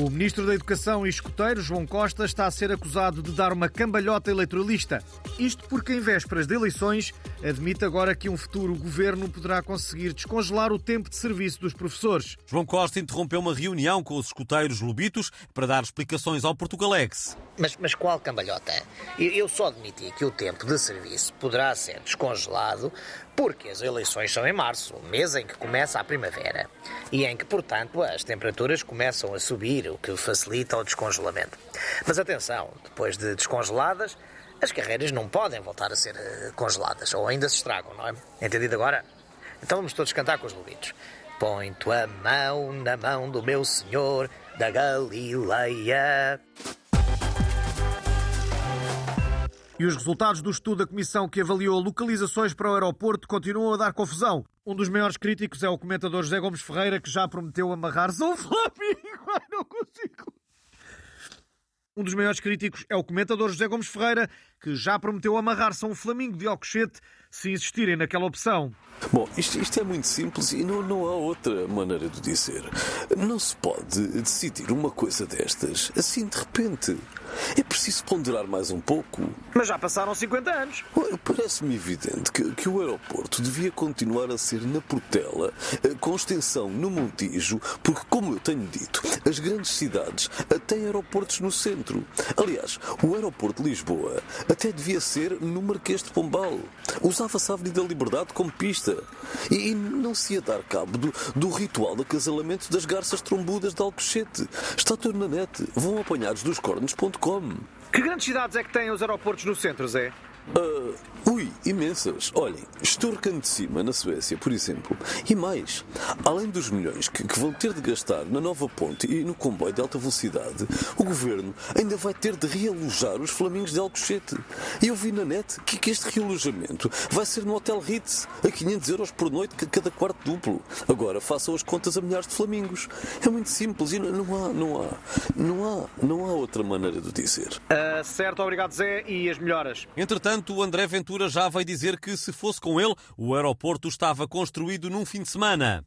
O ministro da Educação e escoteiro, João Costa, está a ser acusado de dar uma cambalhota eleitoralista. Isto porque, em vésperas de eleições, admite agora que um futuro governo poderá conseguir descongelar o tempo de serviço dos professores. João Costa interrompeu uma reunião com os escoteiros lobitos para dar explicações ao Portugalex. Mas, mas qual cambalhota? Eu só admiti que o tempo de serviço poderá ser descongelado porque as eleições são em março, o mês em que começa a primavera, e em que, portanto, as temperaturas começam a subir, o que facilita o descongelamento. Mas atenção, depois de descongeladas, as carreiras não podem voltar a ser eh, congeladas, ou ainda se estragam, não é? Entendido agora? Então vamos todos cantar com os lobitos. Põe tua mão na mão do meu Senhor da Galileia. E os resultados do estudo da comissão que avaliou localizações para o aeroporto continuam a dar confusão. Um dos maiores críticos é o comentador José Gomes Ferreira, que já prometeu Flamengo. Ai, não consigo. Um dos maiores críticos é o comentador José Gomes Ferreira, que já prometeu amarrar-se a um Flamingo de Alcochete se insistirem naquela opção. Bom, isto, isto, é muito simples e não, não há outra maneira de dizer. Não se pode decidir uma coisa destas assim de repente. É preciso ponderar mais um pouco. Mas já passaram 50 anos. Parece-me evidente que, que, o aeroporto devia continuar a ser na Portela, eh, com extensão no Montijo, porque, como eu tenho dito, as grandes cidades têm aeroportos no centro. Aliás, o aeroporto de Lisboa até devia ser no Marquês de Pombal. Usava-se a Avenida Liberdade como pista. E, e não se ia dar cabo do, do ritual de acasalamento das garças trombudas de Alcochete. Está tudo na net. Vão apanhados dos cornos.com. Que grandes cidades é que têm os aeroportos no centro, Zé? Uh, ui, imensas. Olhem, Sturkan de cima, na Suécia, por exemplo. E mais, além dos milhões que, que, vão ter de gastar na nova ponte e no comboio de alta velocidade, o governo ainda vai ter de realojar os flamingos de Alcochete. E eu vi na net que, que este realojamento vai ser no Hotel Ritz, a 500 euros por noite cada quarto duplo. Agora façam as contas a milhares de flamingos. É muito simples e não, não há, não há, não há, não há outra maneira de dizer. Uh, certo, obrigado Zé e as melhoras. Entretanto, Entretanto, o André Ventura já veio dizer que, se fosse com ele, o aeroporto estava construído num fim de semana.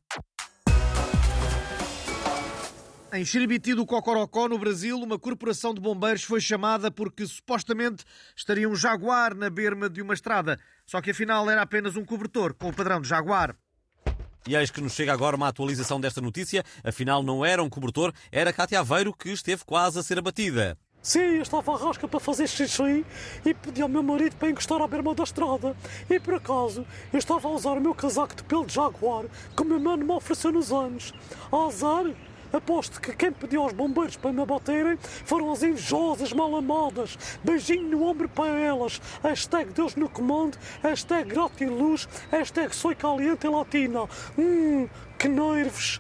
Em Xiribiti do Cocorocó, no Brasil, uma corporação de bombeiros foi chamada porque supostamente estaria um jaguar na berma de uma estrada. Só que afinal era apenas um cobertor com o padrão de jaguar. E eis que nos chega agora uma atualização desta notícia. Afinal, não era um cobertor, era Cátia Aveiro que esteve quase a ser abatida. Sim, eu estava à rasca para fazer xixi e pedi ao meu marido para encostar à berma da estrada. E por acaso, eu estava a usar o meu casaco de pelo de jaguar que o meu mano me ofereceu nos anos. Azar, aposto que quem pediu aos bombeiros para me abaterem foram as invejosas mal amadas. Beijinho no ombro para elas. Hashtag Deus no comando, hashtag luz, hashtag soy caliente latina. Hum, que nervos.